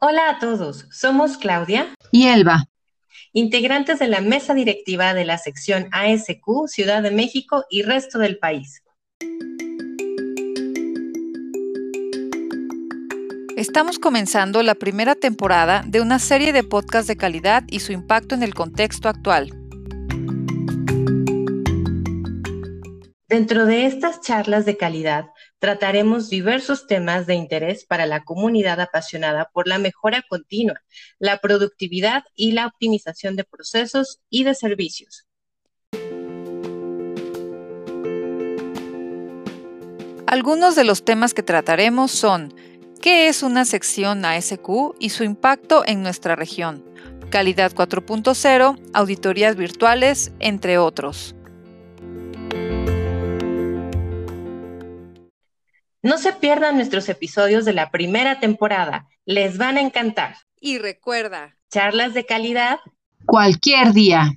Hola a todos, somos Claudia y Elba, integrantes de la mesa directiva de la sección ASQ Ciudad de México y resto del país. Estamos comenzando la primera temporada de una serie de podcasts de calidad y su impacto en el contexto actual. Dentro de estas charlas de calidad trataremos diversos temas de interés para la comunidad apasionada por la mejora continua, la productividad y la optimización de procesos y de servicios. Algunos de los temas que trataremos son ¿qué es una sección ASQ y su impacto en nuestra región? Calidad 4.0, auditorías virtuales, entre otros. No se pierdan nuestros episodios de la primera temporada, les van a encantar. Y recuerda, charlas de calidad cualquier día.